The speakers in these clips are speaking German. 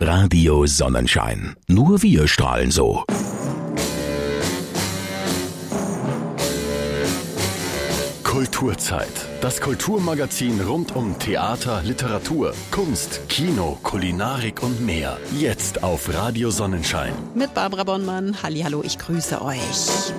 Radio Sonnenschein. Nur wir strahlen so. Kulturzeit. Das Kulturmagazin rund um Theater, Literatur, Kunst, Kino, Kulinarik und mehr. Jetzt auf Radio Sonnenschein. Mit Barbara Bonnmann. Hallo, ich grüße euch.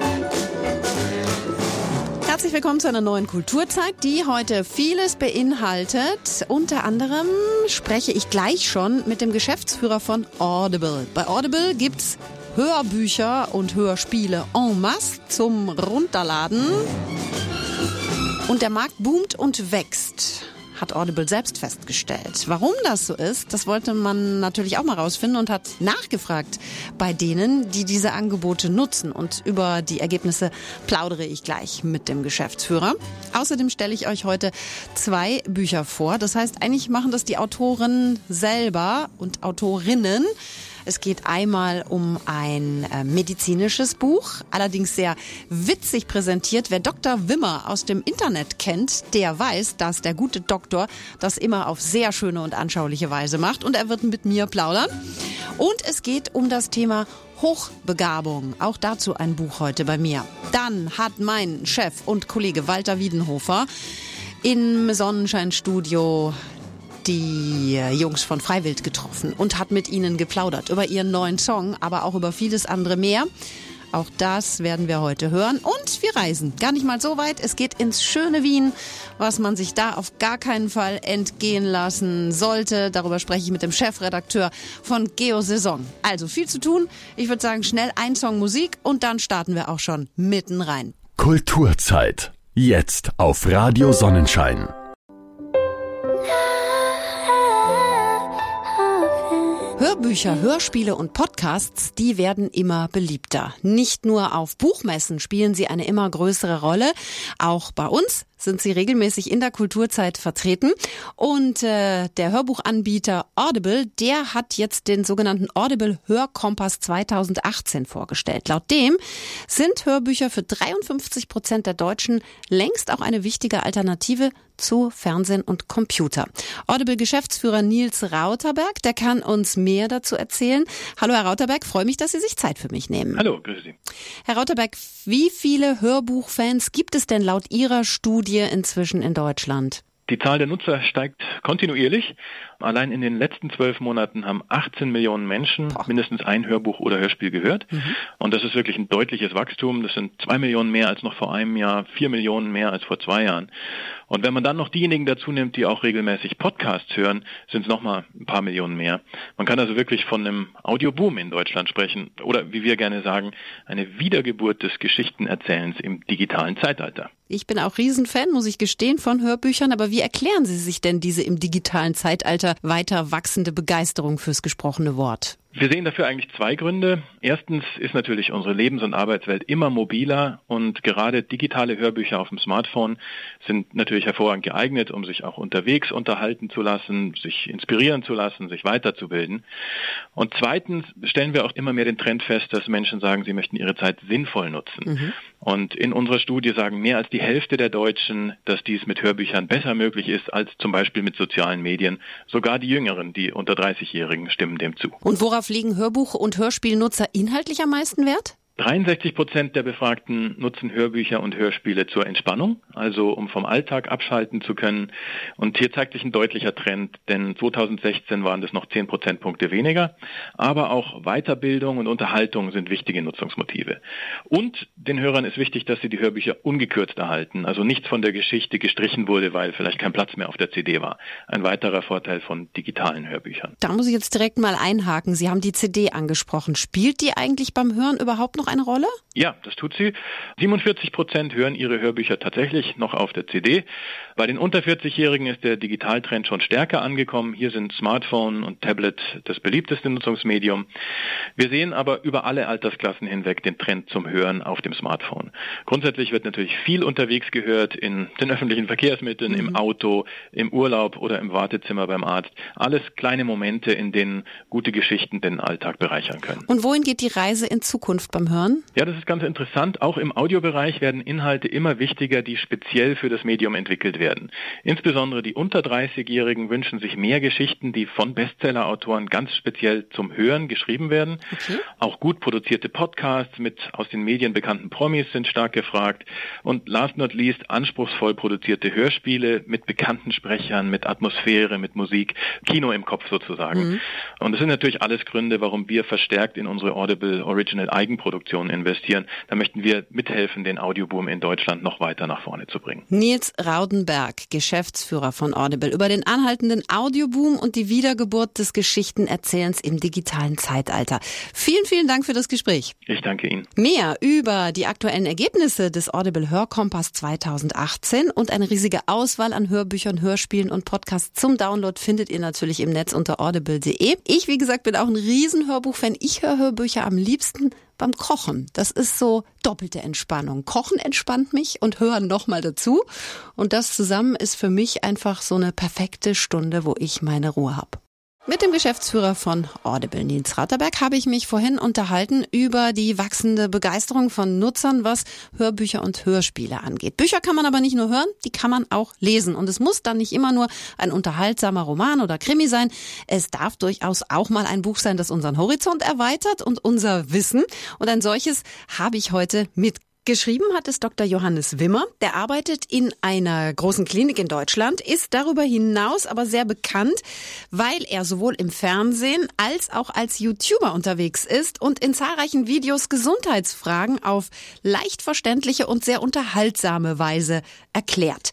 Herzlich willkommen zu einer neuen Kulturzeit, die heute vieles beinhaltet. Unter anderem spreche ich gleich schon mit dem Geschäftsführer von Audible. Bei Audible gibt's Hörbücher und Hörspiele en masse zum Runterladen. Und der Markt boomt und wächst, hat Audible selbst festgestellt. Warum das so ist, das wollte man natürlich auch mal rausfinden und hat nachgefragt bei denen, die diese Angebote nutzen. Und über die Ergebnisse plaudere ich gleich mit dem Geschäftsführer. Außerdem stelle ich euch heute zwei Bücher vor. Das heißt, eigentlich machen das die Autoren selber und Autorinnen. Es geht einmal um ein äh, medizinisches Buch, allerdings sehr witzig präsentiert. Wer Dr. Wimmer aus dem Internet kennt, der weiß, dass der gute Doktor das immer auf sehr schöne und anschauliche Weise macht. Und er wird mit mir plaudern. Und es geht um das Thema Hochbegabung. Auch dazu ein Buch heute bei mir. Dann hat mein Chef und Kollege Walter Wiedenhofer im Sonnenscheinstudio die Jungs von Freiwild getroffen und hat mit ihnen geplaudert über ihren neuen Song, aber auch über vieles andere mehr. Auch das werden wir heute hören. Und wir reisen gar nicht mal so weit. Es geht ins schöne Wien, was man sich da auf gar keinen Fall entgehen lassen sollte. Darüber spreche ich mit dem Chefredakteur von Geo Saison. Also viel zu tun. Ich würde sagen, schnell ein Song Musik und dann starten wir auch schon mitten rein. Kulturzeit. Jetzt auf Radio Sonnenschein. Hörbücher, Hörspiele und Podcasts, die werden immer beliebter. Nicht nur auf Buchmessen spielen sie eine immer größere Rolle, auch bei uns sind sie regelmäßig in der Kulturzeit vertreten. Und äh, der Hörbuchanbieter Audible, der hat jetzt den sogenannten Audible Hörkompass 2018 vorgestellt. Laut dem sind Hörbücher für 53 Prozent der Deutschen längst auch eine wichtige Alternative zu Fernsehen und Computer. Audible-Geschäftsführer Nils Rauterberg, der kann uns mehr dazu erzählen. Hallo Herr Rauterberg, freue mich, dass Sie sich Zeit für mich nehmen. Hallo, grüße Sie. Herr Rauterberg, wie viele Hörbuchfans gibt es denn laut Ihrer Studie inzwischen in Deutschland? Die Zahl der Nutzer steigt kontinuierlich. Allein in den letzten zwölf Monaten haben 18 Millionen Menschen mindestens ein Hörbuch oder Hörspiel gehört. Mhm. Und das ist wirklich ein deutliches Wachstum. Das sind zwei Millionen mehr als noch vor einem Jahr, vier Millionen mehr als vor zwei Jahren. Und wenn man dann noch diejenigen dazu nimmt, die auch regelmäßig Podcasts hören, sind es nochmal ein paar Millionen mehr. Man kann also wirklich von einem Audioboom in Deutschland sprechen oder wie wir gerne sagen, eine Wiedergeburt des Geschichtenerzählens im digitalen Zeitalter. Ich bin auch Riesenfan, muss ich gestehen, von Hörbüchern, aber wie erklären Sie sich denn diese im digitalen Zeitalter weiter wachsende Begeisterung fürs gesprochene Wort? Wir sehen dafür eigentlich zwei Gründe. Erstens ist natürlich unsere Lebens- und Arbeitswelt immer mobiler und gerade digitale Hörbücher auf dem Smartphone sind natürlich hervorragend geeignet, um sich auch unterwegs unterhalten zu lassen, sich inspirieren zu lassen, sich weiterzubilden. Und zweitens stellen wir auch immer mehr den Trend fest, dass Menschen sagen, sie möchten ihre Zeit sinnvoll nutzen. Mhm. Und in unserer Studie sagen mehr als die Hälfte der Deutschen, dass dies mit Hörbüchern besser möglich ist als zum Beispiel mit sozialen Medien. Sogar die Jüngeren, die unter 30-Jährigen, stimmen dem zu. Und worauf legen Hörbuch- und Hörspielnutzer inhaltlich am meisten Wert? 63 Prozent der Befragten nutzen Hörbücher und Hörspiele zur Entspannung, also um vom Alltag abschalten zu können. Und hier zeigt sich ein deutlicher Trend, denn 2016 waren das noch 10 Prozentpunkte weniger. Aber auch Weiterbildung und Unterhaltung sind wichtige Nutzungsmotive. Und den Hörern ist wichtig, dass sie die Hörbücher ungekürzt erhalten, also nichts von der Geschichte gestrichen wurde, weil vielleicht kein Platz mehr auf der CD war. Ein weiterer Vorteil von digitalen Hörbüchern. Da muss ich jetzt direkt mal einhaken. Sie haben die CD angesprochen. Spielt die eigentlich beim Hören überhaupt noch noch eine Rolle? Ja, das tut sie. 47 Prozent hören ihre Hörbücher tatsächlich noch auf der CD. Bei den unter 40-Jährigen ist der Digitaltrend schon stärker angekommen. Hier sind Smartphone und Tablet das beliebteste Nutzungsmedium. Wir sehen aber über alle Altersklassen hinweg den Trend zum Hören auf dem Smartphone. Grundsätzlich wird natürlich viel unterwegs gehört in den öffentlichen Verkehrsmitteln, mhm. im Auto, im Urlaub oder im Wartezimmer beim Arzt. Alles kleine Momente, in denen gute Geschichten den Alltag bereichern können. Und wohin geht die Reise in Zukunft beim Hören? Hören? Ja, das ist ganz interessant. Auch im Audiobereich werden Inhalte immer wichtiger, die speziell für das Medium entwickelt werden. Insbesondere die unter 30-Jährigen wünschen sich mehr Geschichten, die von Bestseller-Autoren ganz speziell zum Hören geschrieben werden. Okay. Auch gut produzierte Podcasts mit aus den Medien bekannten Promis sind stark gefragt. Und last not least anspruchsvoll produzierte Hörspiele mit bekannten Sprechern, mit Atmosphäre, mit Musik, Kino im Kopf sozusagen. Mhm. Und das sind natürlich alles Gründe, warum wir verstärkt in unsere Audible Original Eigenproduktion investieren. Da möchten wir mithelfen, den Audioboom in Deutschland noch weiter nach vorne zu bringen. Nils Raudenberg, Geschäftsführer von Audible, über den anhaltenden Audioboom und die Wiedergeburt des Geschichtenerzählens im digitalen Zeitalter. Vielen, vielen Dank für das Gespräch. Ich danke Ihnen. Mehr über die aktuellen Ergebnisse des Audible Hörkompass 2018 und eine riesige Auswahl an Hörbüchern, Hörspielen und Podcasts zum Download findet ihr natürlich im Netz unter audible.de. Ich, wie gesagt, bin auch ein riesen Hörbuchfan. Ich höre Hörbücher am liebsten beim Kochen. Das ist so doppelte Entspannung. Kochen entspannt mich und hören nochmal dazu. Und das zusammen ist für mich einfach so eine perfekte Stunde, wo ich meine Ruhe habe. Mit dem Geschäftsführer von Audible, Nils Ratterberg, habe ich mich vorhin unterhalten über die wachsende Begeisterung von Nutzern, was Hörbücher und Hörspiele angeht. Bücher kann man aber nicht nur hören, die kann man auch lesen. Und es muss dann nicht immer nur ein unterhaltsamer Roman oder Krimi sein. Es darf durchaus auch mal ein Buch sein, das unseren Horizont erweitert und unser Wissen. Und ein solches habe ich heute mit Geschrieben hat es Dr. Johannes Wimmer. Der arbeitet in einer großen Klinik in Deutschland, ist darüber hinaus aber sehr bekannt, weil er sowohl im Fernsehen als auch als YouTuber unterwegs ist und in zahlreichen Videos Gesundheitsfragen auf leicht verständliche und sehr unterhaltsame Weise erklärt.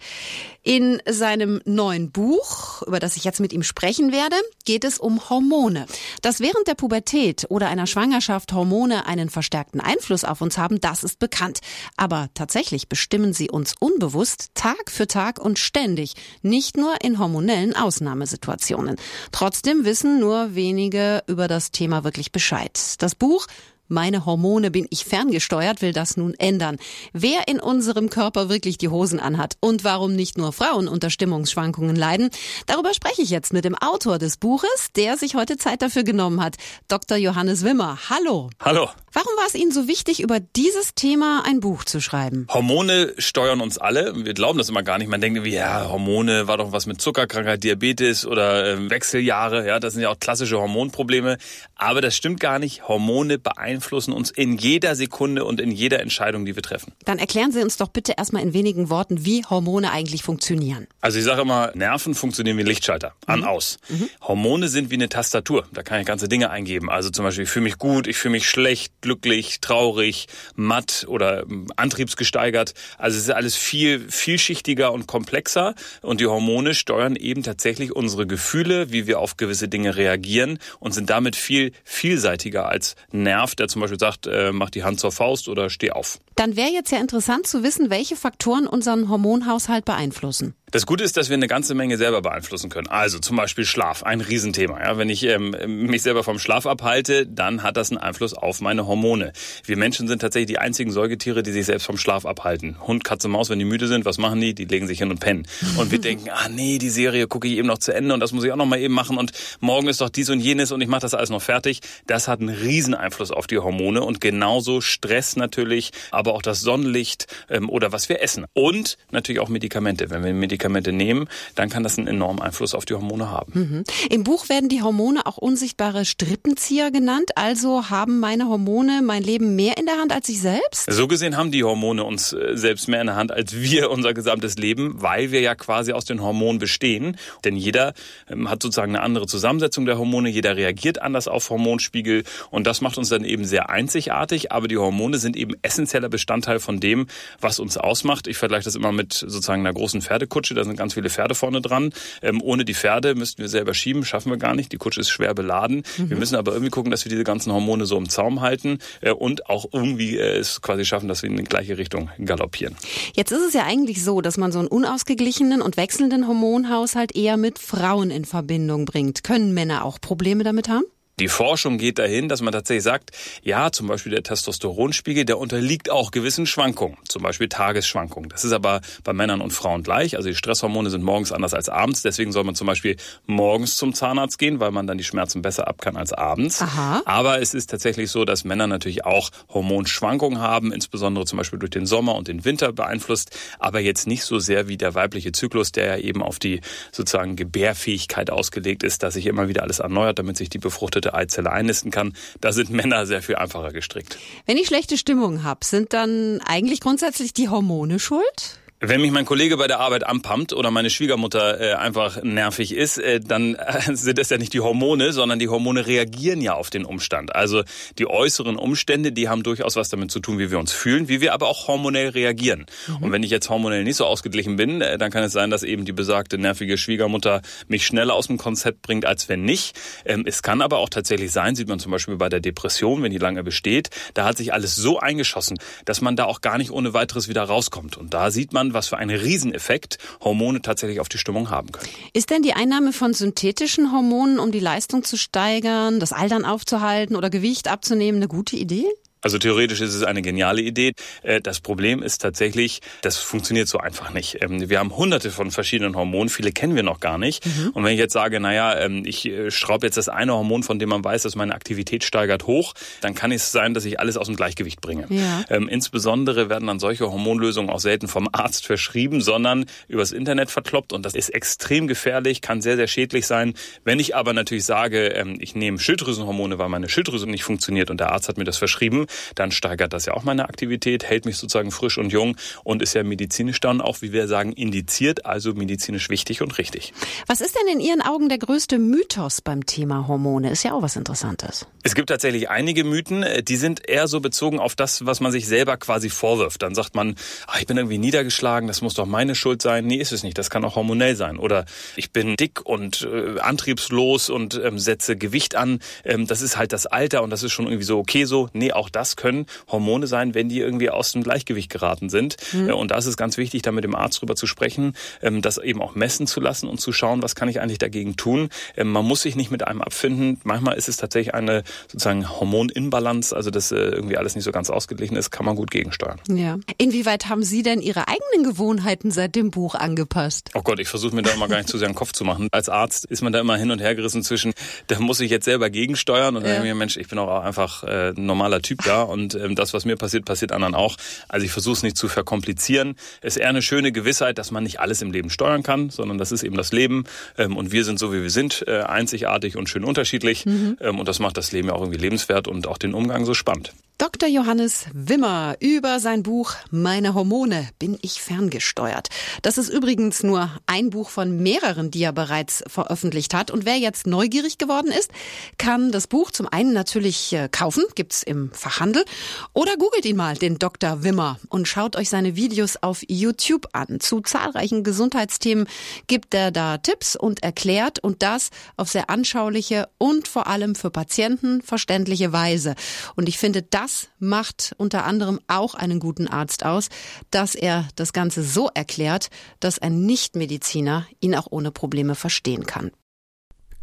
In seinem neuen Buch, über das ich jetzt mit ihm sprechen werde, geht es um Hormone. Dass während der Pubertät oder einer Schwangerschaft Hormone einen verstärkten Einfluss auf uns haben, das ist bekannt. Aber tatsächlich bestimmen sie uns unbewusst Tag für Tag und ständig, nicht nur in hormonellen Ausnahmesituationen. Trotzdem wissen nur wenige über das Thema wirklich Bescheid. Das Buch meine Hormone bin ich ferngesteuert, will das nun ändern. Wer in unserem Körper wirklich die Hosen anhat und warum nicht nur Frauen unter Stimmungsschwankungen leiden, darüber spreche ich jetzt mit dem Autor des Buches, der sich heute Zeit dafür genommen hat, Dr. Johannes Wimmer. Hallo. Hallo. Warum war es Ihnen so wichtig, über dieses Thema ein Buch zu schreiben? Hormone steuern uns alle. Wir glauben das immer gar nicht. Man denkt irgendwie, ja, Hormone war doch was mit Zuckerkrankheit, Diabetes oder äh, Wechseljahre. Ja, das sind ja auch klassische Hormonprobleme. Aber das stimmt gar nicht. Hormone beeinflussen uns in jeder Sekunde und in jeder Entscheidung, die wir treffen. Dann erklären Sie uns doch bitte erstmal in wenigen Worten, wie Hormone eigentlich funktionieren. Also ich sage immer, Nerven funktionieren wie Lichtschalter. An, mhm. aus. Mhm. Hormone sind wie eine Tastatur. Da kann ich ganze Dinge eingeben. Also zum Beispiel, ich fühle mich gut, ich fühle mich schlecht, glücklich, traurig, matt oder ähm, antriebsgesteigert. Also es ist alles viel vielschichtiger und komplexer und die Hormone steuern eben tatsächlich unsere Gefühle, wie wir auf gewisse Dinge reagieren und sind damit viel vielseitiger als Nerv, der zum Beispiel sagt, äh, mach die Hand zur Faust oder steh auf. Dann wäre jetzt ja interessant zu wissen, welche Faktoren unseren Hormonhaushalt beeinflussen. Das Gute ist, dass wir eine ganze Menge selber beeinflussen können. Also zum Beispiel Schlaf, ein Riesenthema. Ja, wenn ich ähm, mich selber vom Schlaf abhalte, dann hat das einen Einfluss auf meine Hormone. Wir Menschen sind tatsächlich die einzigen Säugetiere, die sich selbst vom Schlaf abhalten. Hund, Katze, Maus, wenn die müde sind, was machen die? Die legen sich hin und pennen. Und wir denken, ah nee, die Serie gucke ich eben noch zu Ende und das muss ich auch noch mal eben machen und morgen ist doch dies und jenes und ich mache das alles noch fertig. Das hat einen riesen Einfluss auf die Hormone und genauso Stress natürlich, aber auch das Sonnenlicht ähm, oder was wir essen. Und natürlich auch Medikamente. Wenn wir Medikamente Medikamente nehmen, dann kann das einen enormen Einfluss auf die Hormone haben. Mhm. Im Buch werden die Hormone auch unsichtbare Strippenzieher genannt. Also haben meine Hormone mein Leben mehr in der Hand als ich selbst? So gesehen haben die Hormone uns äh, selbst mehr in der Hand als wir unser gesamtes Leben, weil wir ja quasi aus den Hormonen bestehen. Denn jeder ähm, hat sozusagen eine andere Zusammensetzung der Hormone, jeder reagiert anders auf Hormonspiegel und das macht uns dann eben sehr einzigartig. Aber die Hormone sind eben essentieller Bestandteil von dem, was uns ausmacht. Ich vergleiche das immer mit sozusagen einer großen Pferdekutsche Kutsche, da sind ganz viele Pferde vorne dran. Ähm, ohne die Pferde müssten wir selber schieben, schaffen wir gar nicht. Die Kutsche ist schwer beladen. Mhm. Wir müssen aber irgendwie gucken, dass wir diese ganzen Hormone so im Zaum halten äh, und auch irgendwie äh, es quasi schaffen, dass wir in die gleiche Richtung galoppieren. Jetzt ist es ja eigentlich so, dass man so einen unausgeglichenen und wechselnden Hormonhaushalt eher mit Frauen in Verbindung bringt. Können Männer auch Probleme damit haben? Die Forschung geht dahin, dass man tatsächlich sagt, ja, zum Beispiel der Testosteronspiegel, der unterliegt auch gewissen Schwankungen, zum Beispiel Tagesschwankungen. Das ist aber bei Männern und Frauen gleich. Also die Stresshormone sind morgens anders als abends. Deswegen soll man zum Beispiel morgens zum Zahnarzt gehen, weil man dann die Schmerzen besser ab kann als abends. Aha. Aber es ist tatsächlich so, dass Männer natürlich auch Hormonschwankungen haben, insbesondere zum Beispiel durch den Sommer und den Winter beeinflusst, aber jetzt nicht so sehr wie der weibliche Zyklus, der ja eben auf die sozusagen Gebärfähigkeit ausgelegt ist, dass sich immer wieder alles erneuert, damit sich die befruchtete befruchtete Eizelle einnisten kann. Da sind Männer sehr viel einfacher gestrickt. Wenn ich schlechte Stimmung habe, sind dann eigentlich grundsätzlich die Hormone schuld? Wenn mich mein Kollege bei der Arbeit anpumpt oder meine Schwiegermutter äh, einfach nervig ist, äh, dann äh, sind das ja nicht die Hormone, sondern die Hormone reagieren ja auf den Umstand. Also die äußeren Umstände, die haben durchaus was damit zu tun, wie wir uns fühlen, wie wir aber auch hormonell reagieren. Mhm. Und wenn ich jetzt hormonell nicht so ausgeglichen bin, äh, dann kann es sein, dass eben die besagte nervige Schwiegermutter mich schneller aus dem Konzept bringt, als wenn nicht. Ähm, es kann aber auch tatsächlich sein, sieht man zum Beispiel bei der Depression, wenn die lange besteht, da hat sich alles so eingeschossen, dass man da auch gar nicht ohne weiteres wieder rauskommt. Und da sieht man, was für einen Rieseneffekt Hormone tatsächlich auf die Stimmung haben können. Ist denn die Einnahme von synthetischen Hormonen, um die Leistung zu steigern, das Altern aufzuhalten oder Gewicht abzunehmen, eine gute Idee? Also theoretisch ist es eine geniale Idee. Äh, das Problem ist tatsächlich, das funktioniert so einfach nicht. Ähm, wir haben hunderte von verschiedenen Hormonen, viele kennen wir noch gar nicht. Mhm. Und wenn ich jetzt sage, naja, ähm, ich äh, schraube jetzt das eine Hormon, von dem man weiß, dass meine Aktivität steigert, hoch, dann kann es sein, dass ich alles aus dem Gleichgewicht bringe. Ja. Ähm, insbesondere werden dann solche Hormonlösungen auch selten vom Arzt verschrieben, sondern übers Internet verkloppt. Und das ist extrem gefährlich, kann sehr, sehr schädlich sein. Wenn ich aber natürlich sage, ich nehme Schilddrüsenhormone, weil meine Schilddrüse nicht funktioniert und der Arzt hat mir das verschrieben, dann steigert das ja auch meine Aktivität, hält mich sozusagen frisch und jung und ist ja medizinisch dann auch, wie wir sagen, indiziert, also medizinisch wichtig und richtig. Was ist denn in Ihren Augen der größte Mythos beim Thema Hormone? Ist ja auch was Interessantes. Es gibt tatsächlich einige Mythen, äh, die sind eher so bezogen auf das, was man sich selber quasi vorwirft. Dann sagt man, ach, ich bin irgendwie niedergeschlagen, das muss doch meine Schuld sein. Nee, ist es nicht. Das kann auch hormonell sein. Oder ich bin dick und äh, antriebslos und ähm, setze Gewicht an. Ähm, das ist halt das Alter und das ist schon irgendwie so okay so. Nee, auch das das können Hormone sein, wenn die irgendwie aus dem Gleichgewicht geraten sind. Mhm. Und da ist es ganz wichtig, da mit dem Arzt drüber zu sprechen, ähm, das eben auch messen zu lassen und zu schauen, was kann ich eigentlich dagegen tun. Ähm, man muss sich nicht mit einem abfinden. Manchmal ist es tatsächlich eine sozusagen Hormoninbalance, also dass äh, irgendwie alles nicht so ganz ausgeglichen ist, kann man gut gegensteuern. Ja. Inwieweit haben Sie denn Ihre eigenen Gewohnheiten seit dem Buch angepasst? Oh Gott, ich versuche mir da immer gar nicht zu sehr den Kopf zu machen. Als Arzt ist man da immer hin und her gerissen zwischen, da muss ich jetzt selber gegensteuern und ja. dann denke ich mir, Mensch, ich bin auch einfach äh, ein normaler Typ da und ähm, das, was mir passiert, passiert anderen auch. Also ich versuche es nicht zu verkomplizieren. Es ist eher eine schöne Gewissheit, dass man nicht alles im Leben steuern kann, sondern das ist eben das Leben ähm, und wir sind so, wie wir sind, äh, einzigartig und schön unterschiedlich mhm. ähm, und das macht das Leben ja auch irgendwie lebenswert und auch den Umgang so spannend. Dr. Johannes Wimmer über sein Buch Meine Hormone bin ich ferngesteuert. Das ist übrigens nur ein Buch von mehreren, die er bereits veröffentlicht hat. Und wer jetzt neugierig geworden ist, kann das Buch zum einen natürlich äh, kaufen, gibt's im Fachhandel, oder googelt ihn mal, den Dr. Wimmer, und schaut euch seine Videos auf YouTube an. Zu zahlreichen Gesundheitsthemen gibt er da Tipps und erklärt und das auf sehr anschauliche und vor allem für Patienten verständliche Weise. Und ich finde, das macht unter anderem auch einen guten Arzt aus, dass er das Ganze so erklärt, dass ein Nichtmediziner ihn auch ohne Probleme verstehen kann.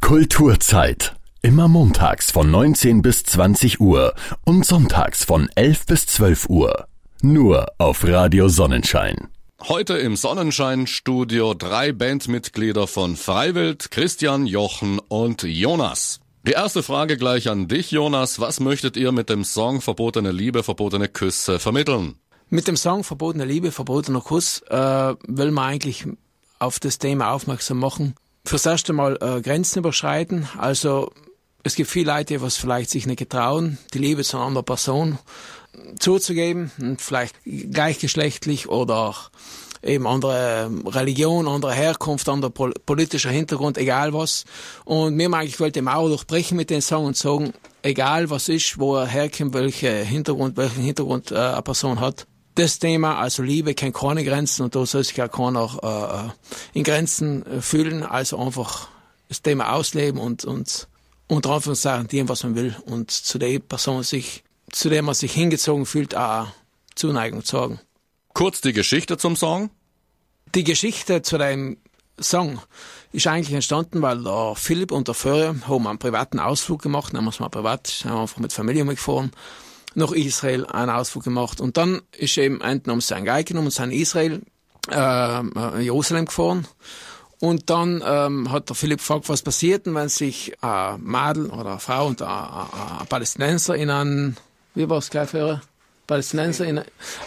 Kulturzeit. Immer montags von 19 bis 20 Uhr und sonntags von 11 bis 12 Uhr. Nur auf Radio Sonnenschein. Heute im Sonnenschein-Studio drei Bandmitglieder von Freiwild, Christian, Jochen und Jonas. Die erste Frage gleich an dich, Jonas. Was möchtet ihr mit dem Song Verbotene Liebe, verbotene Küsse vermitteln? Mit dem Song Verbotene Liebe, verbotener Kuss äh, will man eigentlich auf das Thema aufmerksam machen. Fürs erste Mal äh, Grenzen überschreiten. Also es gibt viele Leute, was vielleicht sich nicht getrauen, die Liebe zu einer anderen Person zuzugeben, vielleicht gleichgeschlechtlich oder eben andere Religion, andere Herkunft, anderer politischer Hintergrund, egal was. Und mir mag ich wollte die Mauer durchbrechen mit den Song und sagen, egal was ist, wo er herkommt, welcher Hintergrund, welchen Hintergrund äh, eine Person hat. Das Thema, also Liebe, kennt keine Grenzen und da soll sich auch keiner äh, äh in Grenzen äh, fühlen, also einfach das Thema ausleben und, und unter Anführungszeichen dem, was man will und zu der Person sich, zu der man sich hingezogen fühlt, auch Zuneigung zeigen. Kurz die Geschichte zum Song. Die Geschichte zu deinem Song ist eigentlich entstanden, weil der Philipp und der Föhre haben einen privaten Ausflug gemacht, haben wir es mal privat, sind einfach mit Familie mitgefahren, nach Israel einen Ausflug gemacht. Und dann ist eben enten um sein Geig genommen und sein Israel, äh, Jerusalem gefahren. Und dann ähm, hat der Philipp gefragt, was passiert, wenn sich ein Madel oder eine Frau und ein, ein, ein Palästinenser in einen, wie war es gleich für Palästinenser in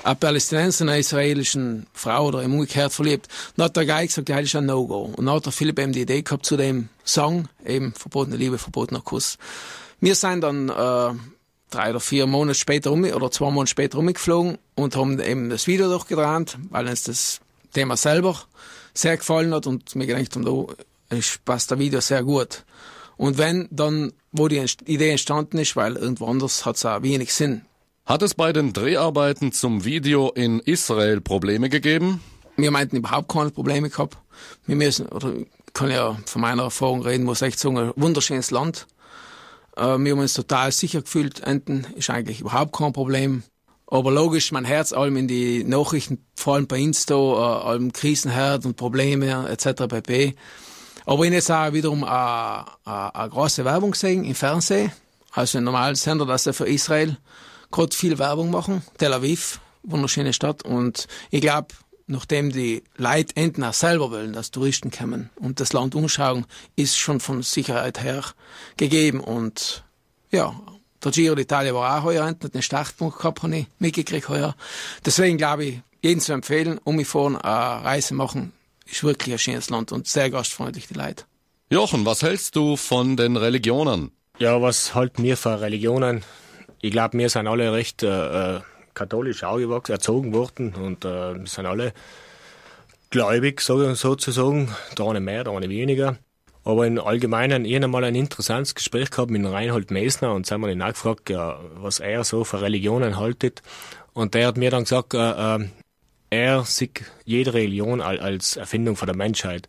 eine Palästinenser in eine israelischen Frau oder umgekehrt verliebt. Dann hat der Guy gesagt, ja, das ist ein No-Go. Und dann hat der Philipp eben die Idee gehabt zu dem Song, eben verbotene Liebe, verbotener Kuss. Wir sind dann äh, drei oder vier Monate später um, oder zwei Monate später umgeflogen und haben eben das Video durchgedreht, weil uns das Thema selber sehr gefallen hat und mir gedacht haben, da passt das Video sehr gut. Und wenn dann, wo die Idee entstanden ist, weil irgendwo anders hat es auch wenig Sinn. Hat es bei den Dreharbeiten zum Video in Israel Probleme gegeben? Wir meinten überhaupt keine Probleme gehabt. Wir müssen, oder kann ja von meiner Erfahrung reden, muss echt sagen, ein wunderschönes Land. Äh, wir haben uns total sicher gefühlt, enten ist eigentlich überhaupt kein Problem. Aber logisch, mein Herz allem in die Nachrichten, vor allem bei Insta, äh, allem Krisenherd und Probleme etc. pp. Aber ich jetzt auch wiederum eine, eine, eine große Werbung gesehen im Fernsehen, also ein normaler Sender, das ist für Israel gerade viel Werbung machen. Tel Aviv, wunderschöne Stadt. Und ich glaube, nachdem die Leute endlich auch selber wollen, dass Touristen kommen und das Land umschauen, ist schon von Sicherheit her gegeben. Und ja, der Giro d'Italia war auch heuer, hat den Startpunkt gehabt, habe ich mitgekriegt heuer. Deswegen glaube ich, jeden zu empfehlen, um mich vorne eine Reise machen, ist wirklich ein schönes Land und sehr gastfreundlich die Leute. Jochen, was hältst du von den Religionen? Ja, was halten wir für Religionen? ich glaube, wir sind alle recht äh, äh, katholisch aufgewachsen, erzogen worden und äh, sind alle gläubig, so, sozusagen. Der eine mehr, der eine weniger. Aber im Allgemeinen, ich habe mal ein interessantes Gespräch gehabt mit Reinhold Mesner und sind wir ihn nachgefragt, ja, was er so für Religionen haltet. Und der hat mir dann gesagt, äh, äh, er sieht jede Religion als Erfindung von der Menschheit.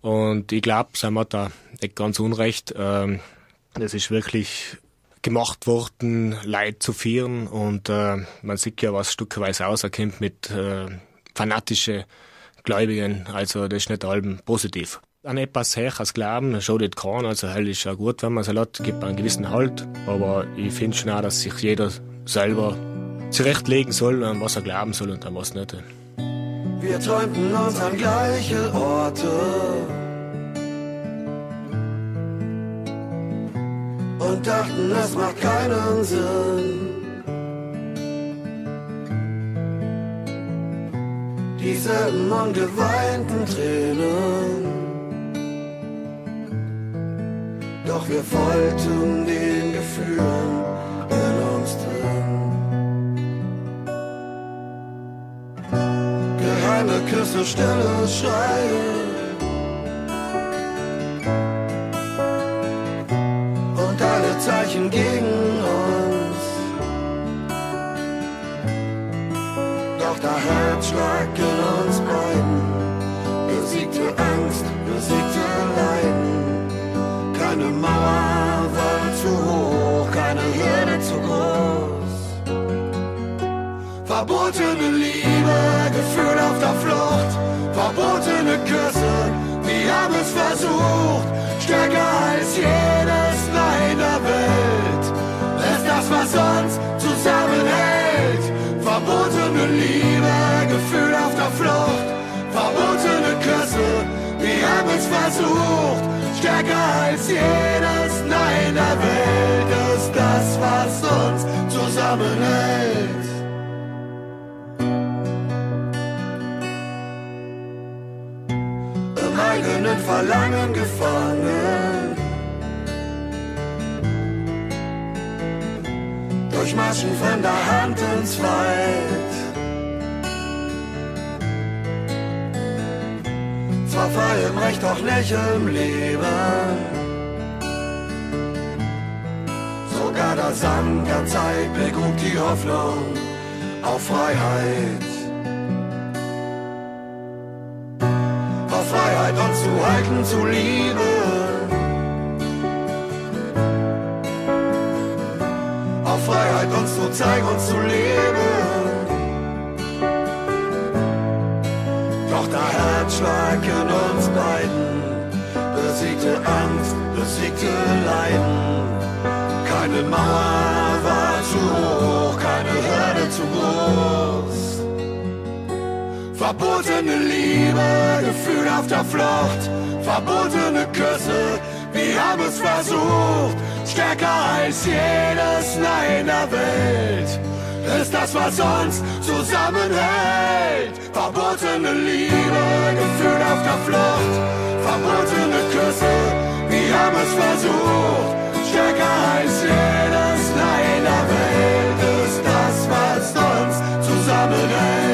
Und ich glaube, sind wir da nicht ganz unrecht. Äh, das ist wirklich gemacht worden, Leid zu führen und äh, man sieht ja, was stückweise auserkennt mit äh, fanatische Gläubigen, also das ist nicht allem positiv. An etwas als Glauben schadet keiner, also hell ist ja gut, wenn man es hat, gibt einen gewissen Halt, aber ich finde schon auch, dass sich jeder selber zurechtlegen soll, an was er glauben soll und an was nicht. Wir träumten uns an gleiche Orte und dachten, es macht keinen Sinn. Dieselben ungeweinten Tränen. Doch wir folgten den Gefühlen in uns drin. Geheime Küsse, stille Schreie. Zeichen gegen uns. Doch der Herzschlag in uns Keine Mauer war zu hoch, keine Hürde zu groß. Verbotene Liebe, Gefühl auf der Flucht, verbotene Küsse, wir haben es versucht, stärker als jedes Nein der Welt. Ist das, was uns zusammenhält? Verbotene Liebe, Gefühl auf der Flucht, verbotene Küsse, wir haben es versucht. Stärker als jedes Nein der Welt ist das, was uns zusammenhält. Im eigenen Verlangen gefangen. durchmarschen von der Hand ins Wald. Frei im Recht, doch nicht im Leben. Sogar der Sand der Zeit begrub die Hoffnung auf Freiheit. Auf Freiheit uns zu halten, zu lieben. Freiheit uns zu zeigen und zu leben. Der Herzschlag in uns beiden besiegte Angst, besiegte Leiden. Keine Mauer war zu hoch, keine Hürde zu groß. Verbotene Liebe, Gefühl auf der Flucht, verbotene Küsse, wir haben es versucht, stärker als jedes Nein der Welt. Ist das, was uns zusammenhält? Verbotene Liebe, Gefühl auf der Flucht, verbotene Küsse, wir haben es versucht, stärker als jedes Nein der Welt. Ist das, was uns zusammenhält?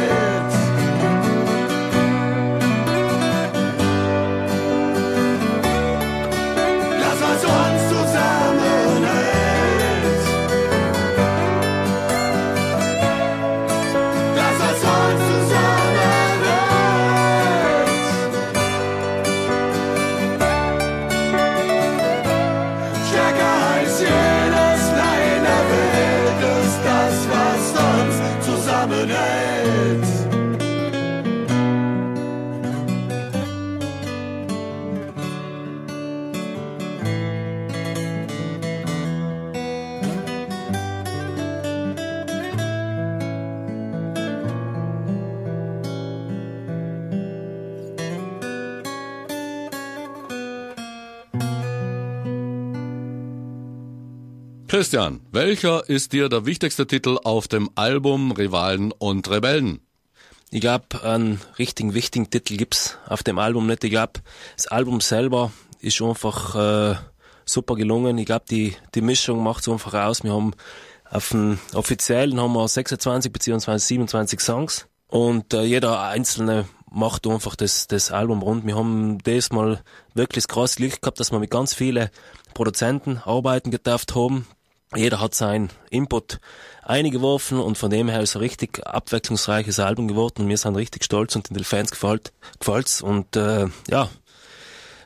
Christian, welcher ist dir der wichtigste Titel auf dem Album Rivalen und Rebellen? Ich glaube, einen richtigen wichtigen Titel gibt's auf dem Album nicht. Ich glaube, das Album selber ist einfach äh, super gelungen. Ich glaube, die, die Mischung macht's einfach aus. Wir haben auf dem offiziellen haben wir 26 beziehungsweise 27 Songs und äh, jeder einzelne macht einfach das, das Album rund. Wir haben das mal wirklich das große Glück gehabt, dass wir mit ganz vielen Produzenten arbeiten gedurft haben. Jeder hat seinen Input eingeworfen und von dem her ist ein richtig abwechslungsreiches Album geworden und wir sind richtig stolz und den Fans gefällt, gefällt's und äh, ja,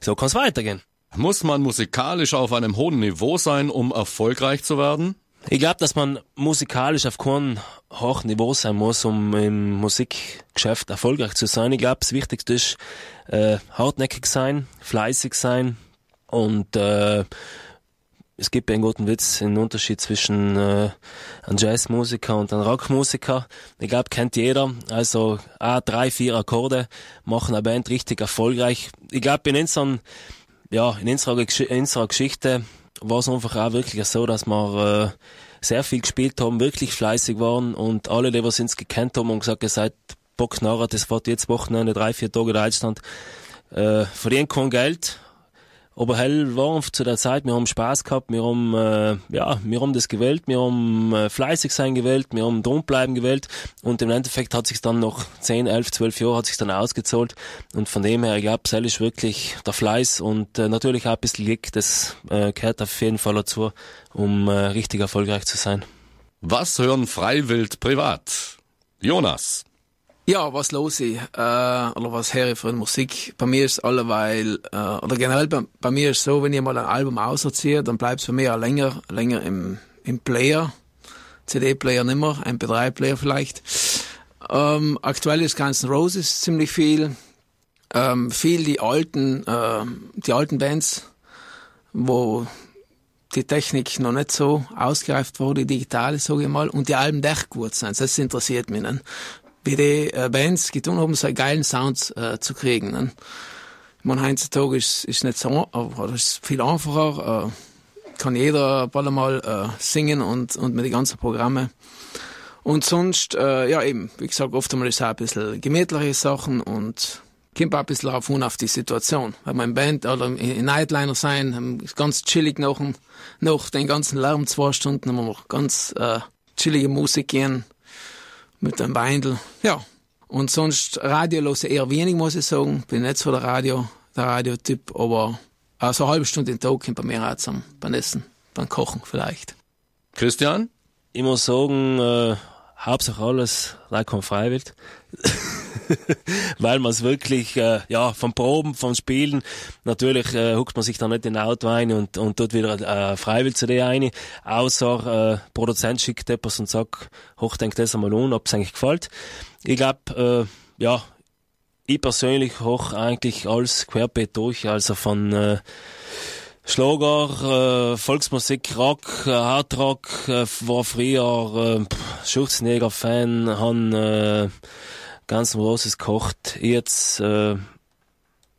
so kann's weitergehen. Muss man musikalisch auf einem hohen Niveau sein, um erfolgreich zu werden? Ich glaube, dass man musikalisch auf keinem hohen Niveau sein muss, um im Musikgeschäft erfolgreich zu sein. Ich glaube, das Wichtigste ist äh, hartnäckig sein, fleißig sein und äh, es gibt einen guten Witz, einen Unterschied zwischen äh, einem Jazzmusiker und einem Rockmusiker. Ich glaube, kennt jeder. Also ah, drei, vier Akkorde machen eine Band richtig erfolgreich. Ich glaube, in ja, in unserer, in unserer Geschichte war es einfach auch wirklich so, dass wir äh, sehr viel gespielt haben, wirklich fleißig waren und alle, die was uns gekannt haben und gesagt, ihr seid Bocknarrer, das wird jetzt Wochenende, drei, vier Tage Deutschland, äh, verdienen kein Geld, aber hell war einfach zu der Zeit, wir haben Spaß gehabt, wir haben, äh, ja, wir haben das gewählt, wir haben äh, fleißig sein gewählt, wir haben dranbleiben gewählt. Und im Endeffekt hat sich dann noch 10, 11, 12 Jahre hat sich dann ausgezahlt. Und von dem her, ich glaube, das ist wirklich der Fleiß und äh, natürlich auch ein bisschen Glück, das äh, gehört auf jeden Fall dazu, um äh, richtig erfolgreich zu sein. Was hören Freiwild privat? Jonas. Ja, was los ist, äh, oder was höre ich für Musik? Bei mir ist alleweil, äh, oder generell bei, bei mir ist so, wenn ich mal ein Album auserziehe, dann bleibt es für mich auch länger, länger im, im Player. CD-Player nimmer, MP3-Player vielleicht. Ähm, aktuell ist Guns Roses ziemlich viel. Ähm, viel die alten, äh, die alten Bands, wo die Technik noch nicht so ausgereift wurde, die digitale, sage ich mal, und die Alben, echt gut sind. Das interessiert mich. Ne? Die äh, Bands getan haben, so einen geilen Sound äh, zu kriegen. Ne? Ich meine, heutzutage ist ist nicht so, aber es ist viel einfacher. Äh, kann jeder bald mal äh, singen und, und mit den ganzen Programmen. Und sonst, äh, ja eben, wie gesagt, oft einmal ist es auch ein bisschen gemütliche Sachen und kommt auch ein bisschen auf und auf die Situation. Wenn wir in Band oder in Nightliner sein, wir ganz chillig nach, dem- nach den ganzen Lärm zwei Stunden, haben wir ganz äh, chillige Musik gehen mit einem Beindel. Ja. Und sonst Radio ich eher wenig, muss ich sagen. Bin nicht so der Radio, der Radiotyp, aber äh, so eine halbe Stunde im Tag kommt bei mir auch beim Essen, beim Kochen vielleicht. Christian? Ich muss sagen, äh, Hauptsache alles Leikon Freiwild. Weil man es wirklich, äh, ja, vom Proben, vom Spielen, natürlich äh, huckt man sich da nicht in ein Auto ein und, und tut wieder äh, Freiwild CD ein, außer äh, Produzent schickt etwas und sagt, hoch, denk das einmal an, ob es eigentlich gefällt. Ich glaube, äh, ja, ich persönlich hoch eigentlich alles querbeet durch, also von äh, Schlager, äh, Volksmusik, Rock, äh, Hardrock, äh, war früher äh, Schurzenjäger-Fan, han äh, ganz Roses kocht. Jetzt, äh,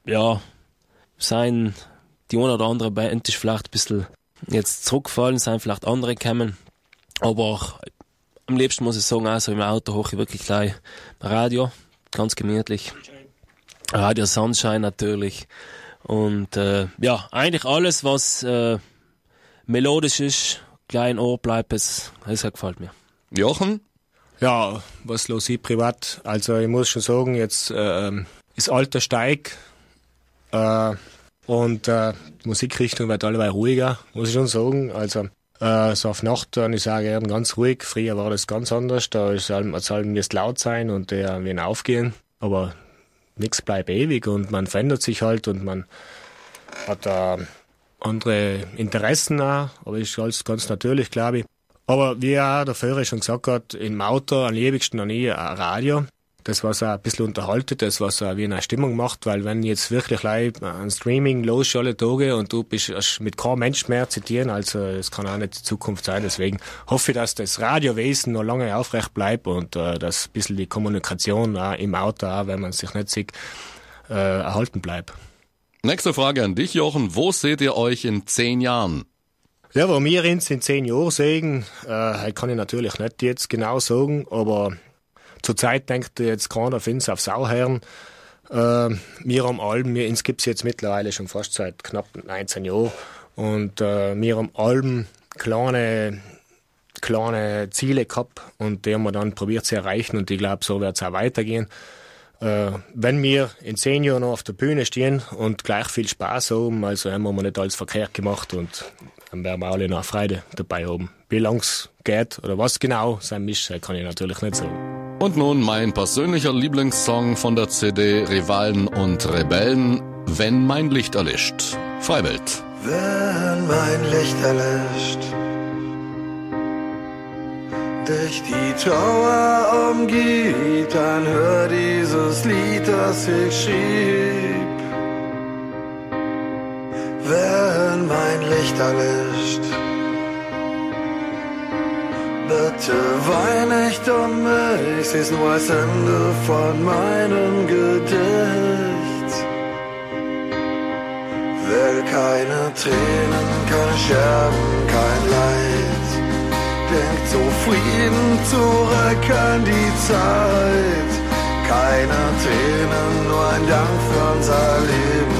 ja, sein, die eine oder andere Band ist vielleicht ein bisschen jetzt zurückgefallen, sein vielleicht andere kämen. Aber am liebsten muss ich sagen, also im Auto hoch ich wirklich gleich Radio, ganz gemütlich. Radio Sunshine natürlich. Und äh, ja, eigentlich alles, was äh, melodisch ist, klein Ohr bleibt es, das gefällt mir. Jochen? Ja, was los ich privat? Also ich muss schon sagen, jetzt äh, ist alter Steig äh, und äh, die Musikrichtung wird alleweil ruhiger, muss ich schon sagen. Also äh, so auf Nacht, dann ich sage eben ganz ruhig. Früher war das ganz anders. Da ist allem, allem wirst laut sein und der wird aufgehen. Aber nichts bleibt ewig und man verändert sich halt und man hat äh, andere Interessen auch, aber ist alles ganz natürlich, glaube ich. Aber wie auch der Führer schon gesagt hat, im Auto am liebsten noch nie ein Radio. Das, was auch ein bisschen unterhaltet, das, was auch wie eine Stimmung macht, weil wenn jetzt wirklich live ein Streaming los alle Tage und du bist mit keinem Mensch mehr zitieren, also es kann auch nicht die Zukunft sein. Deswegen hoffe ich, dass das Radiowesen noch lange aufrecht bleibt und äh, dass ein bisschen die Kommunikation auch im Auto, auch wenn man sich nicht sieht, äh, erhalten bleibt. Nächste Frage an dich, Jochen. Wo seht ihr euch in zehn Jahren? Ja, wo wir uns in zehn Jahren sehen, äh, kann ich natürlich nicht jetzt genau sagen, aber zurzeit denkt jetzt keiner auf uns, auf Sauherren. Äh, wir am Alben, wir, uns gibt's jetzt mittlerweile schon fast seit knapp 19 Jahren und äh, wir am Alben kleine kleine Ziele gehabt und die haben wir dann probiert zu erreichen und ich glaube, so wird es auch weitergehen. Äh, wenn wir in zehn Jahren noch auf der Bühne stehen und gleich viel Spaß haben, also haben wir nicht alles verkehrt gemacht und dann werden wir alle noch Freude dabei haben. Wie lang es geht oder was genau sein mischt, kann ich natürlich nicht sagen. Und nun mein persönlicher Lieblingssong von der CD Rivalen und Rebellen, Wenn mein Licht erlischt. Freiwild. Wenn mein Licht erlischt, dich die Trauer umgibt, dann hör dieses Lied, das ich schrieb. Wenn mein Licht erlischt, bitte wein nicht um mich, sieh's nur als Ende von meinem Gedicht. Will keine Tränen, keine Scherben, kein Leid. Denk zufrieden zurück an die Zeit. Keine Tränen, nur ein Dank für unser Leben.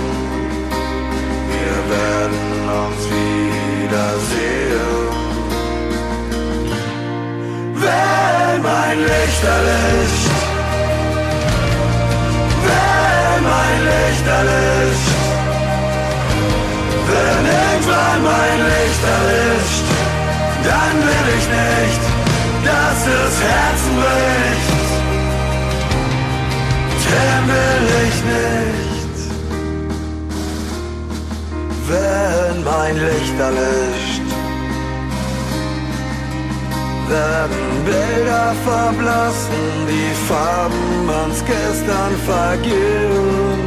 Wiedersehen. Wenn mein Licht erlischt, wenn mein Licht erlischt, wenn irgendwann mein Licht erlischt, dann will ich nicht, dass es Herzen bricht. Den will ich nicht, wenn mein Licht erlischt. Werden Bilder verblassen, die Farben ans Gestern vergehen.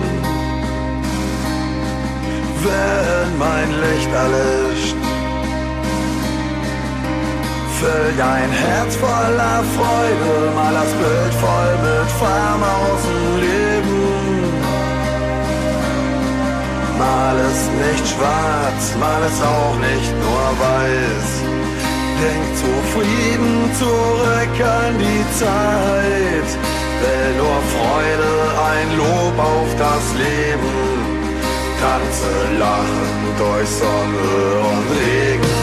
Wenn mein Licht erlischt, Füll dein Herz voller Freude, mal das Bild voll mit Farben aus Mal ist nicht schwarz, mal ist auch nicht nur weiß. Denk zufrieden zurück an die Zeit. Will nur Freude, ein Lob auf das Leben. Tanze lachend durch Sonne und Regen.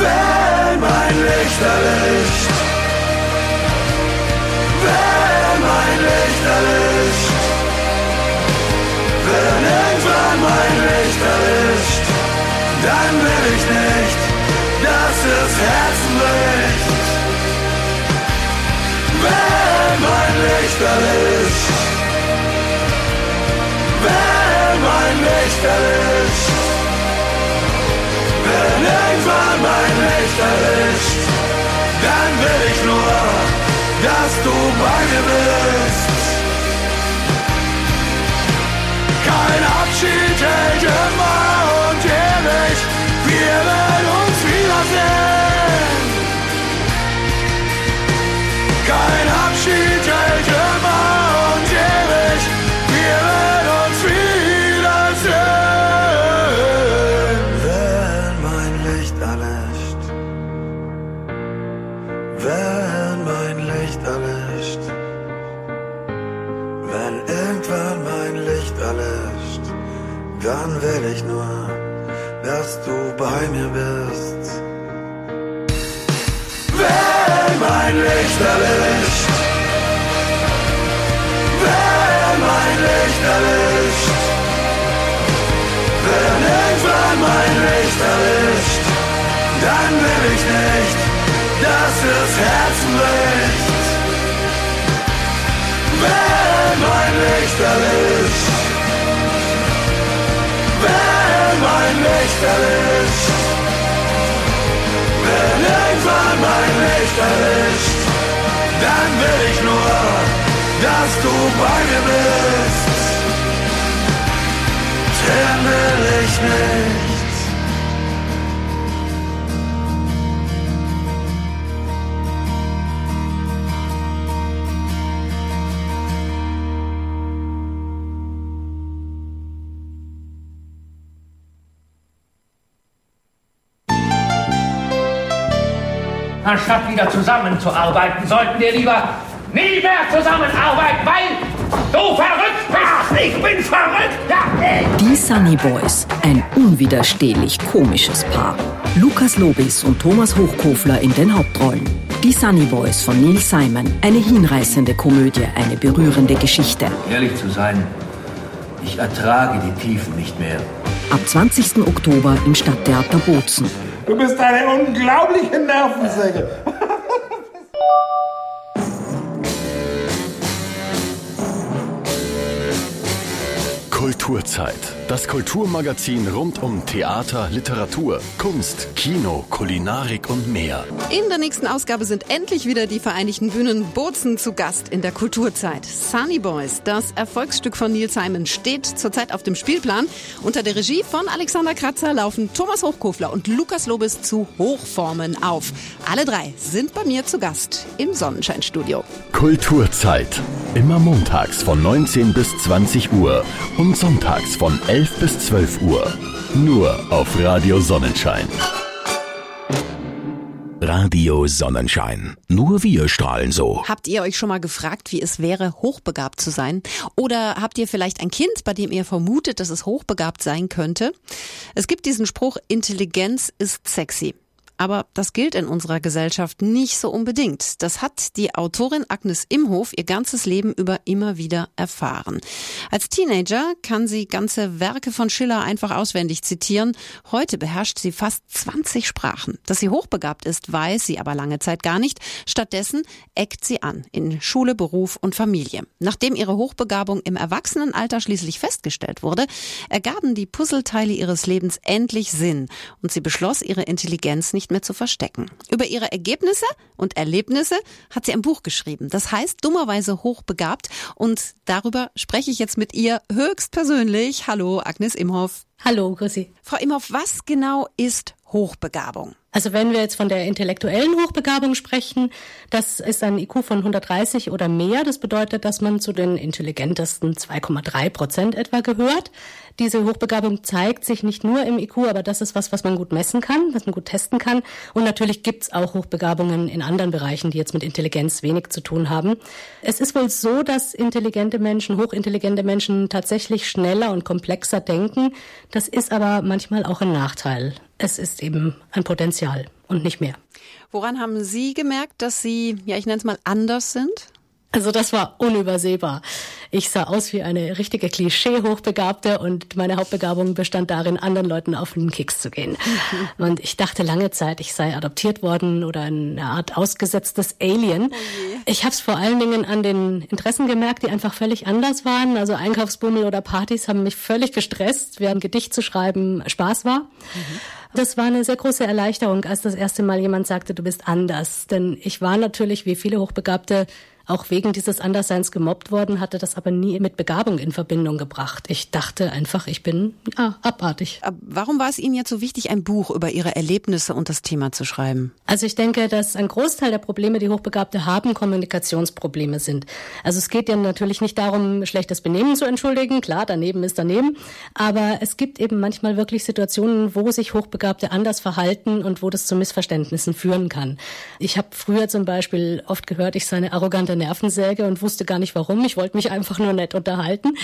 Wenn mein Licht erlischt, wenn mein Licht erlischt, wenn irgendwann mein Licht erlischt, dann will ich nicht, dass es Herzen bricht. Wenn mein Licht erlischt, wenn mein Licht erlischt, wenn irgendwann mein Licht erlischt, dann will ich nur, dass du bei mir bist. Kein Abschied hält immer und ewig, wir werden uns wiedersehen. Kein Abschied dann will ich nur, dass du bei mir bist. Wenn mein Licht erlischt, wenn mein Licht erlischt, wenn irgendwann mein Licht erlischt, dann will ich nicht, dass es Herzen bricht. Wenn mein Licht erlischt, mein Licht erlischt, wenn irgendwann mein Licht erlischt, dann will ich nur, dass du bei mir bist. Trennen will ich nicht. Anstatt wieder zusammenzuarbeiten, sollten wir lieber nie mehr zusammenarbeiten, weil du verrückt bist. Ich bin verrückt. Die Sunny Boys, ein unwiderstehlich komisches Paar. Lukas Lobis und Thomas Hochkofler in den Hauptrollen. Die Sunny Boys von Neil Simon, eine hinreißende Komödie, eine berührende Geschichte. Ehrlich zu sein, ich ertrage die Tiefen nicht mehr. Ab 20. Oktober im Stadttheater Bozen. Du bist eine unglaubliche Nervensäge. Kulturzeit. Das Kulturmagazin rund um Theater, Literatur, Kunst, Kino, Kulinarik und mehr. In der nächsten Ausgabe sind endlich wieder die Vereinigten Bühnen Bozen zu Gast in der Kulturzeit. Sunny Boys, das Erfolgsstück von Neil Simon, steht zurzeit auf dem Spielplan. Unter der Regie von Alexander Kratzer laufen Thomas Hochkofler und Lukas Lobes zu Hochformen auf. Alle drei sind bei mir zu Gast im Sonnenscheinstudio. Kulturzeit. Immer montags von 19 bis 20 Uhr und sonntags von 11 bis 12 Uhr. Nur auf Radio Sonnenschein. Radio Sonnenschein. Nur wir strahlen so. Habt ihr euch schon mal gefragt, wie es wäre, hochbegabt zu sein? Oder habt ihr vielleicht ein Kind, bei dem ihr vermutet, dass es hochbegabt sein könnte? Es gibt diesen Spruch, Intelligenz ist sexy. Aber das gilt in unserer Gesellschaft nicht so unbedingt. Das hat die Autorin Agnes Imhof ihr ganzes Leben über immer wieder erfahren. Als Teenager kann sie ganze Werke von Schiller einfach auswendig zitieren. Heute beherrscht sie fast 20 Sprachen. Dass sie hochbegabt ist, weiß sie aber lange Zeit gar nicht. Stattdessen eckt sie an in Schule, Beruf und Familie. Nachdem ihre Hochbegabung im Erwachsenenalter schließlich festgestellt wurde, ergaben die Puzzleteile ihres Lebens endlich Sinn und sie beschloss, ihre Intelligenz nicht mehr zu verstecken. Über ihre Ergebnisse und Erlebnisse hat sie ein Buch geschrieben. Das heißt dummerweise hochbegabt und darüber spreche ich jetzt mit ihr höchstpersönlich. Hallo, Agnes Imhoff. Hallo, grüßi. Frau Imhoff, was genau ist Hochbegabung? Also wenn wir jetzt von der intellektuellen Hochbegabung sprechen, das ist ein IQ von 130 oder mehr. Das bedeutet, dass man zu den intelligentesten 2,3 Prozent etwa gehört. Diese Hochbegabung zeigt sich nicht nur im IQ, aber das ist was, was man gut messen kann, was man gut testen kann. Und natürlich gibt's auch Hochbegabungen in anderen Bereichen, die jetzt mit Intelligenz wenig zu tun haben. Es ist wohl so, dass intelligente Menschen, hochintelligente Menschen tatsächlich schneller und komplexer denken. Das ist aber manchmal auch ein Nachteil. Es ist eben ein Potenzial und nicht mehr. Woran haben Sie gemerkt, dass Sie, ja, ich nenne es mal, anders sind? Also das war unübersehbar. Ich sah aus wie eine richtige Klischee-Hochbegabte und meine Hauptbegabung bestand darin, anderen Leuten auf den Keks zu gehen. Und ich dachte lange Zeit, ich sei adoptiert worden oder eine Art ausgesetztes Alien. Oh ich habe es vor allen Dingen an den Interessen gemerkt, die einfach völlig anders waren. Also Einkaufsbummel oder Partys haben mich völlig gestresst, während Gedicht zu schreiben Spaß war. Mhm. Das war eine sehr große Erleichterung, als das erste Mal jemand sagte, du bist anders. Denn ich war natürlich, wie viele Hochbegabte, auch wegen dieses Andersseins gemobbt worden, hatte das aber nie mit Begabung in Verbindung gebracht. Ich dachte einfach, ich bin ja, abartig. Warum war es Ihnen jetzt so wichtig, ein Buch über Ihre Erlebnisse und das Thema zu schreiben? Also ich denke, dass ein Großteil der Probleme, die Hochbegabte haben, Kommunikationsprobleme sind. Also es geht ja natürlich nicht darum, schlechtes Benehmen zu entschuldigen. Klar, daneben ist daneben. Aber es gibt eben manchmal wirklich Situationen, wo sich Hochbegabte anders verhalten und wo das zu Missverständnissen führen kann. Ich habe früher zum Beispiel oft gehört, ich sei eine arrogante der Nervensäge und wusste gar nicht warum. Ich wollte mich einfach nur nett unterhalten.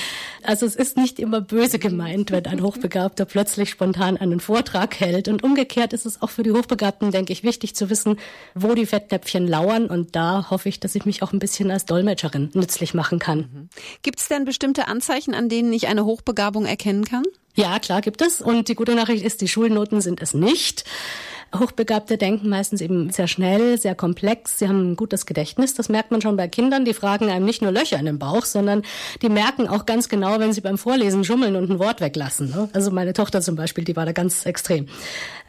Also es ist nicht immer böse gemeint, wenn ein Hochbegabter plötzlich spontan einen Vortrag hält. Und umgekehrt ist es auch für die Hochbegabten, denke ich, wichtig zu wissen, wo die Fettnäpfchen lauern. Und da hoffe ich, dass ich mich auch ein bisschen als Dolmetscherin nützlich machen kann. Mhm. Gibt es denn bestimmte Anzeichen, an denen ich eine Hochbegabung erkennen kann? Ja, klar gibt es. Und die gute Nachricht ist, die Schulnoten sind es nicht. Hochbegabte denken meistens eben sehr schnell, sehr komplex. Sie haben ein gutes Gedächtnis. Das merkt man schon bei Kindern. Die fragen einem nicht nur Löcher in den Bauch, sondern die merken auch ganz genau, wenn sie beim Vorlesen schummeln und ein Wort weglassen. Ne? Also meine Tochter zum Beispiel, die war da ganz extrem.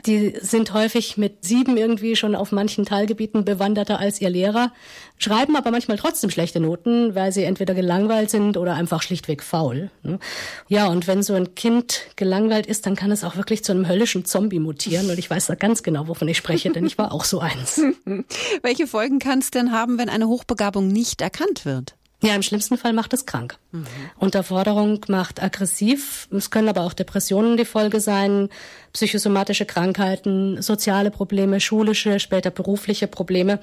Die sind häufig mit sieben irgendwie schon auf manchen Teilgebieten bewanderter als ihr Lehrer, schreiben aber manchmal trotzdem schlechte Noten, weil sie entweder gelangweilt sind oder einfach schlichtweg faul. Ne? Ja, und wenn so ein Kind gelangweilt ist, dann kann es auch wirklich zu einem höllischen Zombie mutieren. Und ich weiß da ganz genau, wovon ich spreche, denn ich war auch so eins. Welche Folgen kann es denn haben, wenn eine Hochbegabung nicht erkannt wird? Ja, im schlimmsten Fall macht es krank. Mhm. Unterforderung macht aggressiv. Es können aber auch Depressionen die Folge sein, psychosomatische Krankheiten, soziale Probleme, schulische, später berufliche Probleme.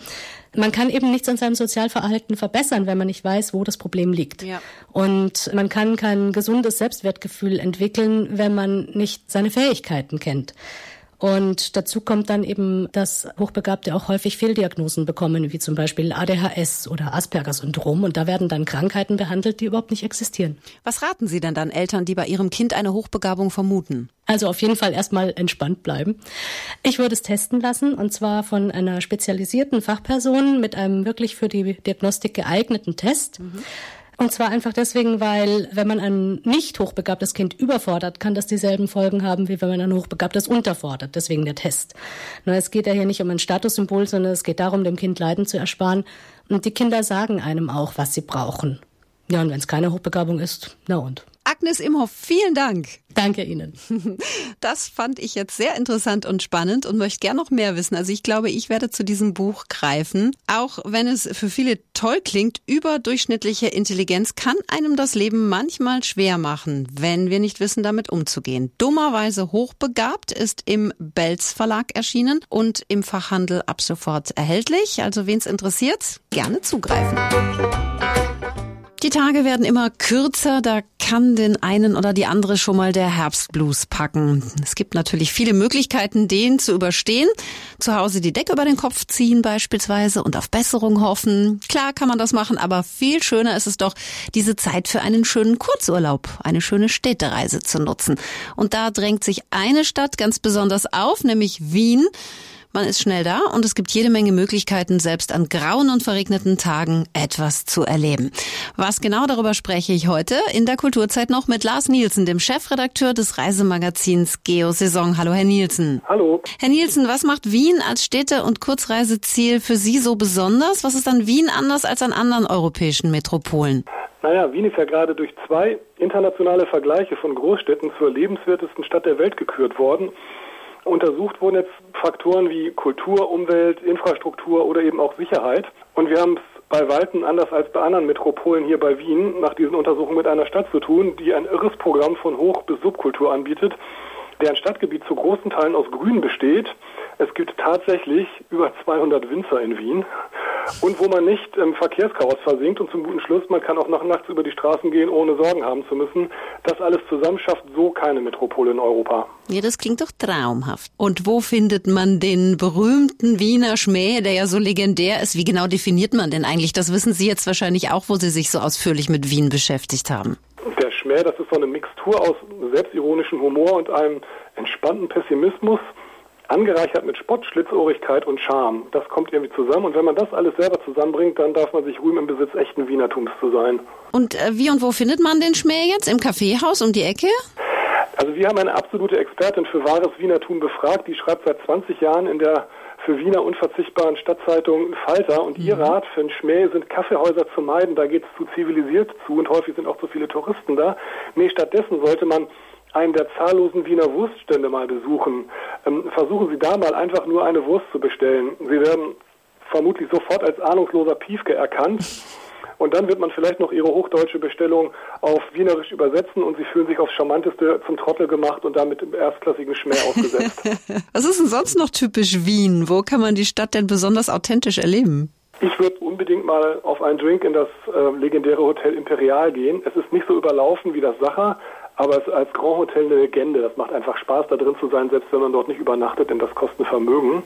Man kann eben nichts an seinem Sozialverhalten verbessern, wenn man nicht weiß, wo das Problem liegt. Ja. Und man kann kein gesundes Selbstwertgefühl entwickeln, wenn man nicht seine Fähigkeiten kennt. Und dazu kommt dann eben, dass Hochbegabte auch häufig Fehldiagnosen bekommen, wie zum Beispiel ADHS oder Asperger-Syndrom. Und da werden dann Krankheiten behandelt, die überhaupt nicht existieren. Was raten Sie denn dann Eltern, die bei ihrem Kind eine Hochbegabung vermuten? Also auf jeden Fall erstmal entspannt bleiben. Ich würde es testen lassen und zwar von einer spezialisierten Fachperson mit einem wirklich für die Diagnostik geeigneten Test. Mhm. Und zwar einfach deswegen, weil wenn man ein nicht hochbegabtes Kind überfordert, kann das dieselben Folgen haben, wie wenn man ein hochbegabtes unterfordert. Deswegen der Test. Nur es geht ja hier nicht um ein Statussymbol, sondern es geht darum, dem Kind Leiden zu ersparen. Und die Kinder sagen einem auch, was sie brauchen. Ja, und wenn es keine Hochbegabung ist, na und. Agnes Imhoff, vielen Dank. Danke Ihnen. Das fand ich jetzt sehr interessant und spannend und möchte gern noch mehr wissen. Also ich glaube, ich werde zu diesem Buch greifen. Auch wenn es für viele toll klingt, überdurchschnittliche Intelligenz kann einem das Leben manchmal schwer machen, wenn wir nicht wissen, damit umzugehen. Dummerweise hochbegabt ist im Belz Verlag erschienen und im Fachhandel ab sofort erhältlich. Also wen es interessiert, gerne zugreifen. Die Tage werden immer kürzer, da kann den einen oder die andere schon mal der Herbstblues packen. Es gibt natürlich viele Möglichkeiten, den zu überstehen. Zu Hause die Decke über den Kopf ziehen beispielsweise und auf Besserung hoffen. Klar kann man das machen, aber viel schöner ist es doch, diese Zeit für einen schönen Kurzurlaub, eine schöne Städtereise zu nutzen. Und da drängt sich eine Stadt ganz besonders auf, nämlich Wien. Man ist schnell da und es gibt jede Menge Möglichkeiten, selbst an grauen und verregneten Tagen etwas zu erleben. Was genau darüber spreche ich heute in der Kulturzeit noch mit Lars Nielsen, dem Chefredakteur des Reisemagazins Geosaison. Hallo, Herr Nielsen. Hallo. Herr Nielsen, was macht Wien als Städte- und Kurzreiseziel für Sie so besonders? Was ist an Wien anders als an anderen europäischen Metropolen? Naja, Wien ist ja gerade durch zwei internationale Vergleiche von Großstädten zur lebenswertesten Stadt der Welt gekürt worden. Untersucht wurden jetzt Faktoren wie Kultur, Umwelt, Infrastruktur oder eben auch Sicherheit. Und wir haben es bei Weitem anders als bei anderen Metropolen hier bei Wien nach diesen Untersuchungen mit einer Stadt zu tun, die ein irres Programm von Hoch- bis Subkultur anbietet, deren Stadtgebiet zu großen Teilen aus Grün besteht. Es gibt tatsächlich über 200 Winzer in Wien. und wo man nicht im Verkehrschaos versinkt und zum guten Schluss, man kann auch noch nachts über die Straßen gehen, ohne Sorgen haben zu müssen. Das alles zusammen schafft so keine Metropole in Europa. Ja, das klingt doch traumhaft. Und wo findet man den berühmten Wiener Schmäh, der ja so legendär ist? Wie genau definiert man denn eigentlich? Das wissen Sie jetzt wahrscheinlich auch, wo Sie sich so ausführlich mit Wien beschäftigt haben. Der Schmäh, das ist so eine Mixtur aus selbstironischem Humor und einem entspannten Pessimismus angereichert mit Spott, Schlitzohrigkeit und Charme. Das kommt irgendwie zusammen und wenn man das alles selber zusammenbringt, dann darf man sich rühmen, im Besitz echten Wienertums zu sein. Und äh, wie und wo findet man den Schmäh jetzt? Im Kaffeehaus um die Ecke? Also wir haben eine absolute Expertin für wahres Wienertum befragt, die schreibt seit 20 Jahren in der für Wiener unverzichtbaren Stadtzeitung Falter und ihr Rat für einen Schmäh sind Kaffeehäuser zu meiden, da geht es zu zivilisiert zu und häufig sind auch zu viele Touristen da. Nee, stattdessen sollte man einen der zahllosen Wiener Wurststände mal besuchen. Ähm, versuchen Sie da mal einfach nur eine Wurst zu bestellen. Sie werden vermutlich sofort als ahnungsloser Piefke erkannt. Und dann wird man vielleicht noch Ihre hochdeutsche Bestellung auf Wienerisch übersetzen und Sie fühlen sich aufs Charmanteste zum Trottel gemacht und damit im erstklassigen Schmäh ausgesetzt. Was ist denn sonst noch typisch Wien? Wo kann man die Stadt denn besonders authentisch erleben? Ich würde unbedingt mal auf einen Drink in das äh, legendäre Hotel Imperial gehen. Es ist nicht so überlaufen wie das Sacher, aber es als Grand Hotel eine Legende. Das macht einfach Spaß, da drin zu sein, selbst wenn man dort nicht übernachtet, denn das kostet Vermögen.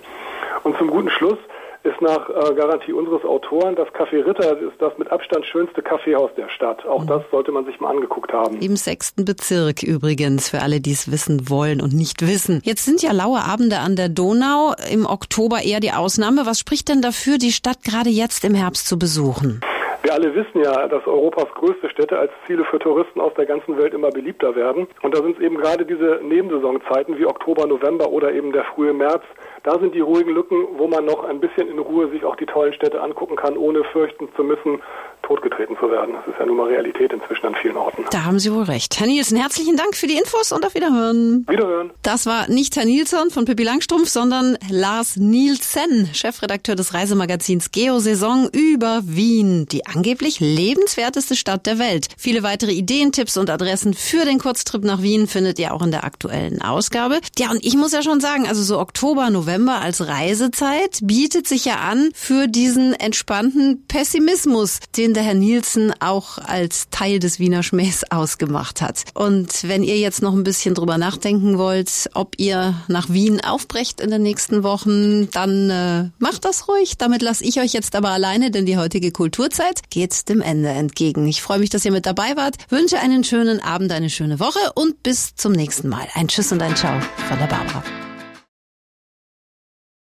Und zum guten Schluss ist nach äh, Garantie unseres Autoren das Café Ritter ist das mit Abstand schönste Kaffeehaus der Stadt. Auch das sollte man sich mal angeguckt haben. Im sechsten Bezirk übrigens, für alle, die es wissen wollen und nicht wissen. Jetzt sind ja laue Abende an der Donau, im Oktober eher die Ausnahme. Was spricht denn dafür, die Stadt gerade jetzt im Herbst zu besuchen? Wir alle wissen ja, dass Europas größte Städte als Ziele für Touristen aus der ganzen Welt immer beliebter werden. Und da sind es eben gerade diese Nebensaisonzeiten wie Oktober, November oder eben der frühe März. Da sind die ruhigen Lücken, wo man noch ein bisschen in Ruhe sich auch die tollen Städte angucken kann, ohne fürchten zu müssen, totgetreten zu werden. Das ist ja nun mal Realität inzwischen an vielen Orten. Da haben Sie wohl recht. Herr Nielsen, herzlichen Dank für die Infos und auf Wiederhören. Wiederhören. Das war nicht Herr Nielsen von Pippi Langstrumpf, sondern Lars Nielsen, Chefredakteur des Reisemagazins Geosaison über Wien, die angeblich lebenswerteste Stadt der Welt. Viele weitere Ideen, Tipps und Adressen für den Kurztrip nach Wien findet ihr auch in der aktuellen Ausgabe. Ja, und ich muss ja schon sagen, also so Oktober, November als Reisezeit bietet sich ja an für diesen entspannten Pessimismus, den der Herr Nielsen auch als Teil des Wiener Schmähs ausgemacht hat. Und wenn ihr jetzt noch ein bisschen drüber nachdenken wollt, ob ihr nach Wien aufbrecht in den nächsten Wochen, dann äh, macht das ruhig. Damit lasse ich euch jetzt aber alleine, denn die heutige Kulturzeit geht dem Ende entgegen. Ich freue mich, dass ihr mit dabei wart, wünsche einen schönen Abend, eine schöne Woche und bis zum nächsten Mal. Ein Tschüss und ein Ciao von der Barbara.